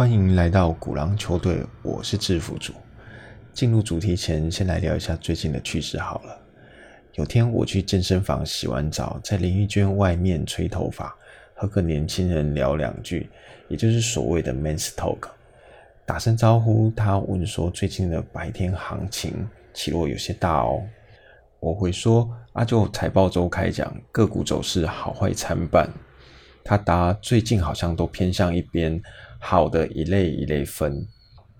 欢迎来到古狼球队，我是制服组。进入主题前，先来聊一下最近的趣事好了。有天我去健身房洗完澡，在淋浴间外面吹头发，和个年轻人聊两句，也就是所谓的 men's talk。打声招呼，他问说最近的白天行情起落有些大哦。我会说啊，就财报周开讲，个股走势好坏参半。他答最近好像都偏向一边，好的一类一类分。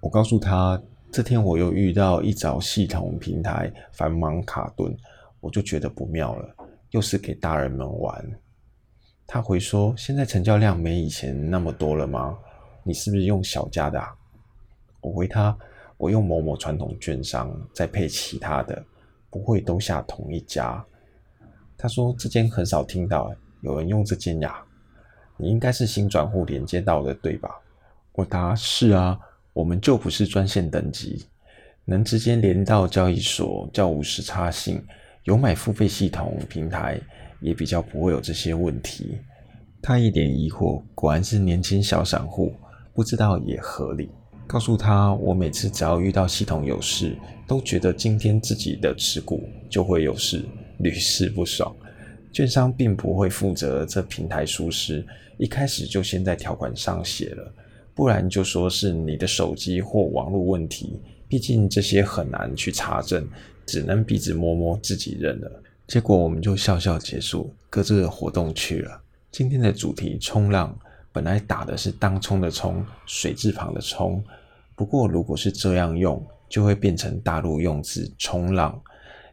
我告诉他，这天我又遇到一早系统平台繁忙卡顿，我就觉得不妙了，又是给大人们玩。他回说，现在成交量没以前那么多了吗？你是不是用小家的？我回他，我用某某传统券商，再配其他的。不会都下同一家。他说这间很少听到有人用这间呀，你应该是新转户连接到的对吧？我答是啊，我们就不是专线等级，能直接连到交易所，叫无时差性，有买付费系统平台，也比较不会有这些问题。他一点疑惑，果然是年轻小散户，不知道也合理。告诉他，我每次只要遇到系统有事，都觉得今天自己的持股就会有事，屡试不爽。券商并不会负责这平台疏失，一开始就先在条款上写了，不然就说是你的手机或网络问题。毕竟这些很难去查证，只能鼻子摸摸自己认了。结果我们就笑笑结束，各自的活动去了。今天的主题冲浪，本来打的是当冲的冲，水字旁的冲。不过，如果是这样用，就会变成大陆用字“冲浪”，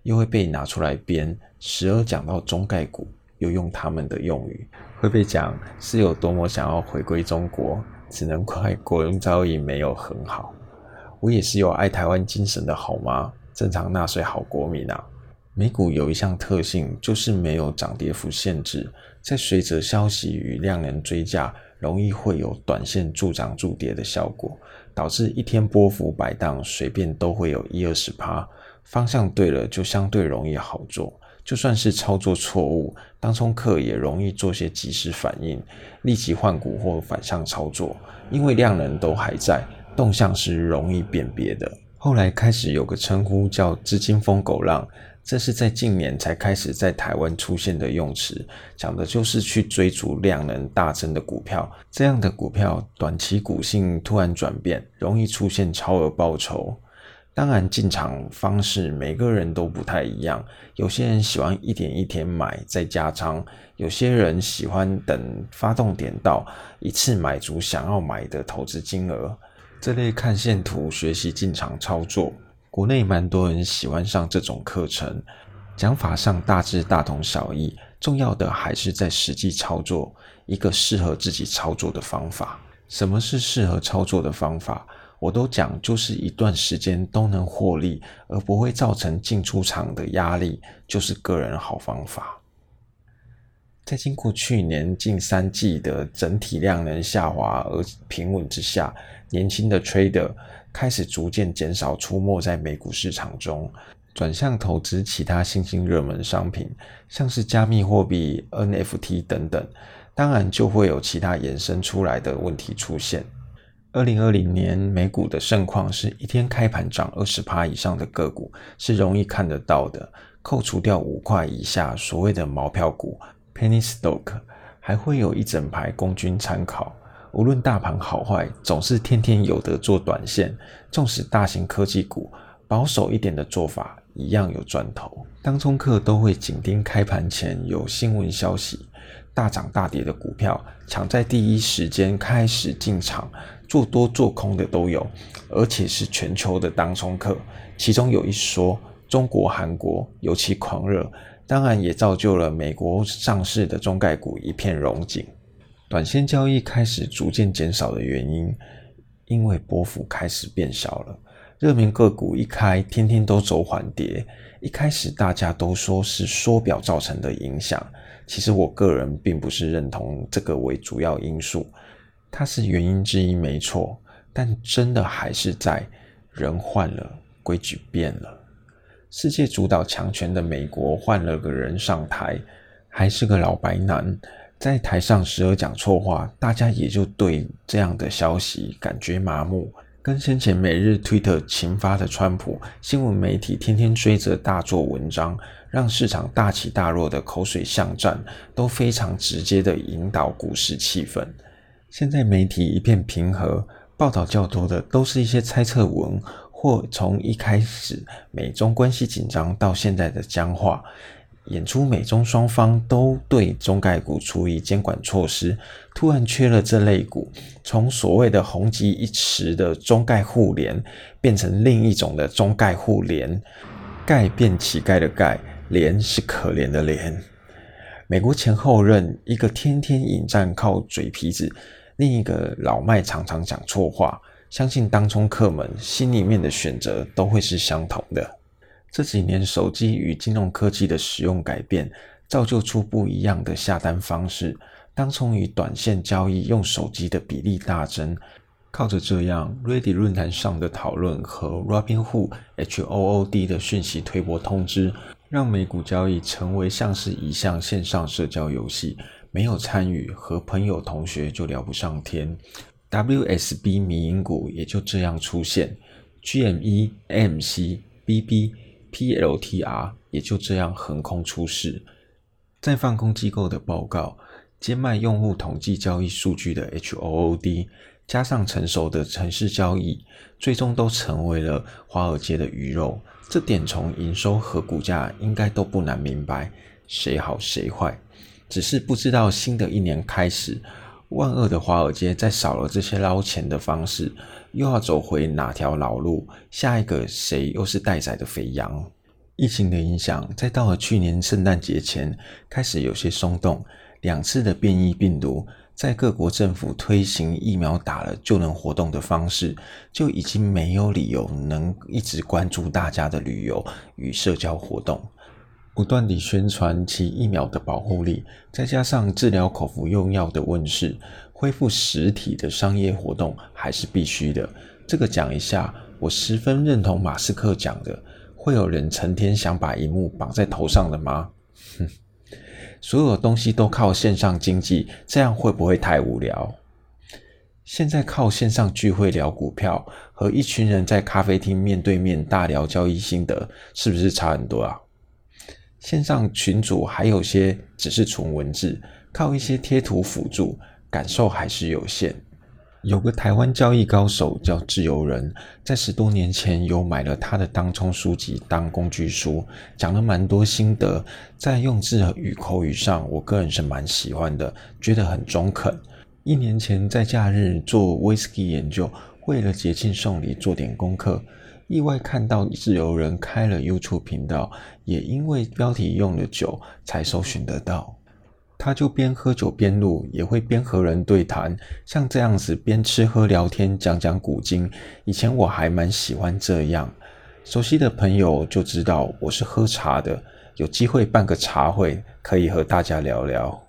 又会被拿出来编，时而讲到中概股，又用他们的用语，会被讲是有多么想要回归中国，只能怪国营交易没有很好。我也是有爱台湾精神的好吗？正常纳税好国民啊！美股有一项特性，就是没有涨跌幅限制，在随着消息与量能追价，容易会有短线助涨助跌的效果。导致一天波幅摆荡，随便都会有一二十趴。方向对了，就相对容易好做。就算是操作错误，当冲客也容易做些及时反应，立即换股或反向操作。因为量能都还在，动向是容易辨别的。后来开始有个称呼叫“资金疯狗浪”。这是在近年才开始在台湾出现的用词，讲的就是去追逐量能大增的股票。这样的股票短期股性突然转变，容易出现超额报酬。当然，进场方式每个人都不太一样。有些人喜欢一点一点买再加仓，有些人喜欢等发动点到一次买足想要买的投资金额。这类看线图学习进场操作。国内蛮多人喜欢上这种课程，讲法上大致大同小异，重要的还是在实际操作一个适合自己操作的方法。什么是适合操作的方法？我都讲，就是一段时间都能获利，而不会造成进出场的压力，就是个人好方法。在经过去年近三季的整体量能下滑而平稳之下，年轻的 trader。开始逐渐减少出没在美股市场中，转向投资其他新兴热门商品，像是加密货币、NFT 等等。当然，就会有其他衍生出来的问题出现。二零二零年美股的盛况是一天开盘涨二十趴以上的个股是容易看得到的，扣除掉五块以下所谓的毛票股 （penny stock），还会有一整排供君参考。无论大盘好坏，总是天天有得做短线。纵使大型科技股保守一点的做法，一样有赚头。当中客都会紧盯开盘前有新闻消息，大涨大跌的股票，抢在第一时间开始进场，做多做空的都有，而且是全球的当冲客。其中有一说，中国、韩国尤其狂热，当然也造就了美国上市的中概股一片荣景。短线交易开始逐渐减少的原因，因为波幅开始变小了。热门个股一开，天天都走缓跌。一开始大家都说是缩表造成的影响，其实我个人并不是认同这个为主要因素。它是原因之一没错，但真的还是在人换了，规矩变了。世界主导强权的美国换了个人上台，还是个老白男。在台上时而讲错话，大家也就对这样的消息感觉麻木。跟先前每日推特勤发的川普，新闻媒体天天追着大做文章，让市场大起大落的口水巷战，都非常直接的引导股市气氛。现在媒体一片平和，报道较多的都是一些猜测文，或从一开始美中关系紧张到现在的僵化。演出美中双方都对中概股处以监管措施，突然缺了这类股，从所谓的红极一时的中概互联，变成另一种的中概互联，钙变乞丐的钙，联是可怜的怜。美国前后任，一个天天引战靠嘴皮子，另一个老麦常常讲错话，相信当冲客们心里面的选择都会是相同的。这几年，手机与金融科技的使用改变，造就出不一样的下单方式。当从与短线交易用手机的比例大增，靠着这样，Reddit 论坛上的讨论和 Robinhood HOOD 的讯息推播通知，让美股交易成为像是一项线上社交游戏。没有参与，和朋友同学就聊不上天。WSB 迷因股也就这样出现，GME、MC、BB。PLTR 也就这样横空出世，在放空机构的报告、兼卖用户统计交易数据的 HOOD，加上成熟的城市交易，最终都成为了华尔街的鱼肉。这点从营收和股价应该都不难明白，谁好谁坏。只是不知道新的一年开始，万恶的华尔街在少了这些捞钱的方式。又要走回哪条老路？下一个谁又是待宰的肥羊？疫情的影响，在到了去年圣诞节前开始有些松动。两次的变异病毒，在各国政府推行疫苗打了就能活动的方式，就已经没有理由能一直关注大家的旅游与社交活动。不断地宣传其疫苗的保护力，再加上治疗口服用药的问世。恢复实体的商业活动还是必须的。这个讲一下，我十分认同马斯克讲的：会有人成天想把荧幕绑在头上的吗？哼，所有东西都靠线上经济，这样会不会太无聊？现在靠线上聚会聊股票，和一群人在咖啡厅面对面大聊交易心得，是不是差很多啊？线上群组还有些只是纯文字，靠一些贴图辅助。感受还是有限。有个台湾交易高手叫自由人，在十多年前有买了他的当冲书籍当工具书，讲了蛮多心得。在用字与口语上，我个人是蛮喜欢的，觉得很中肯。一年前在假日做 whisky 研究，为了节庆送礼做点功课，意外看到自由人开了 YouTube 频道，也因为标题用了酒，才搜寻得到。他就边喝酒边录，也会边和人对谈，像这样子边吃喝聊天讲讲古今。以前我还蛮喜欢这样，熟悉的朋友就知道我是喝茶的，有机会办个茶会，可以和大家聊聊。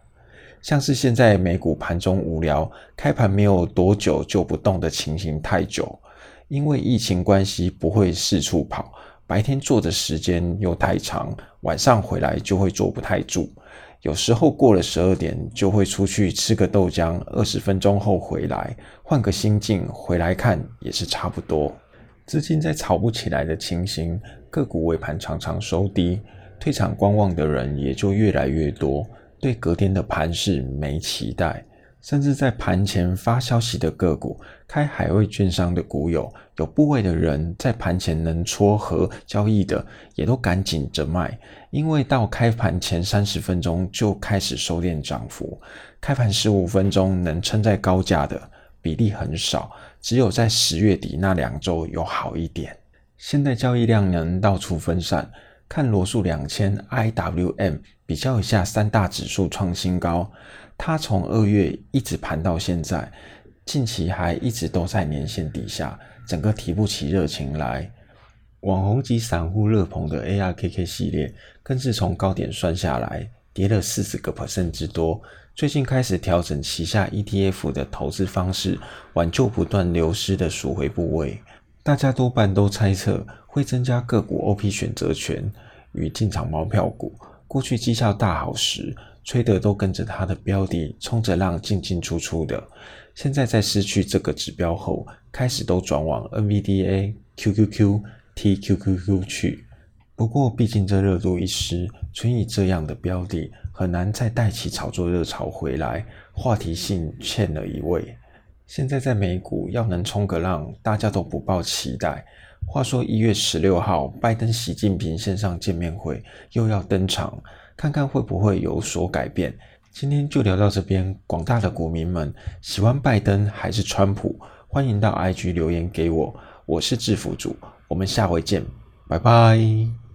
像是现在美股盘中无聊，开盘没有多久就不动的情形太久，因为疫情关系不会四处跑，白天坐的时间又太长，晚上回来就会坐不太住。有时候过了十二点，就会出去吃个豆浆，二十分钟后回来，换个心境回来看也是差不多。资金在炒不起来的情形，个股尾盘常常收低，退场观望的人也就越来越多，对隔天的盘势没期待。甚至在盘前发消息的个股，开海外券商的股友，有部位的人在盘前能撮合交易的，也都赶紧着卖，因为到开盘前三十分钟就开始收敛涨幅，开盘十五分钟能撑在高价的比例很少，只有在十月底那两周有好一点。现在交易量能到处分散，看罗素两千 IWM 比较一下三大指数创新高。它从二月一直盘到现在，近期还一直都在年线底下，整个提不起热情来。网红及散户热捧的 ARKK 系列，更是从高点算下来，跌了四十个 percent 之多。最近开始调整旗下 ETF 的投资方式，挽救不断流失的赎回部位。大家多半都猜测会增加个股 OP 选择权与进场猫票股。过去绩效大好时。吹得都跟着他的标的冲着浪进进出出的。现在在失去这个指标后，开始都转往 NVDA、QQQ、TQQQ 去。不过，毕竟这热度一失，纯以这样的标的很难再带起炒作热潮回来，话题性欠了一位。现在在美股要能冲个浪，大家都不抱期待。话说一月十六号，拜登、习近平线上见面会又要登场，看看会不会有所改变。今天就聊到这边，广大的股民们喜欢拜登还是川普？欢迎到 IG 留言给我，我是制服组，我们下回见，拜拜。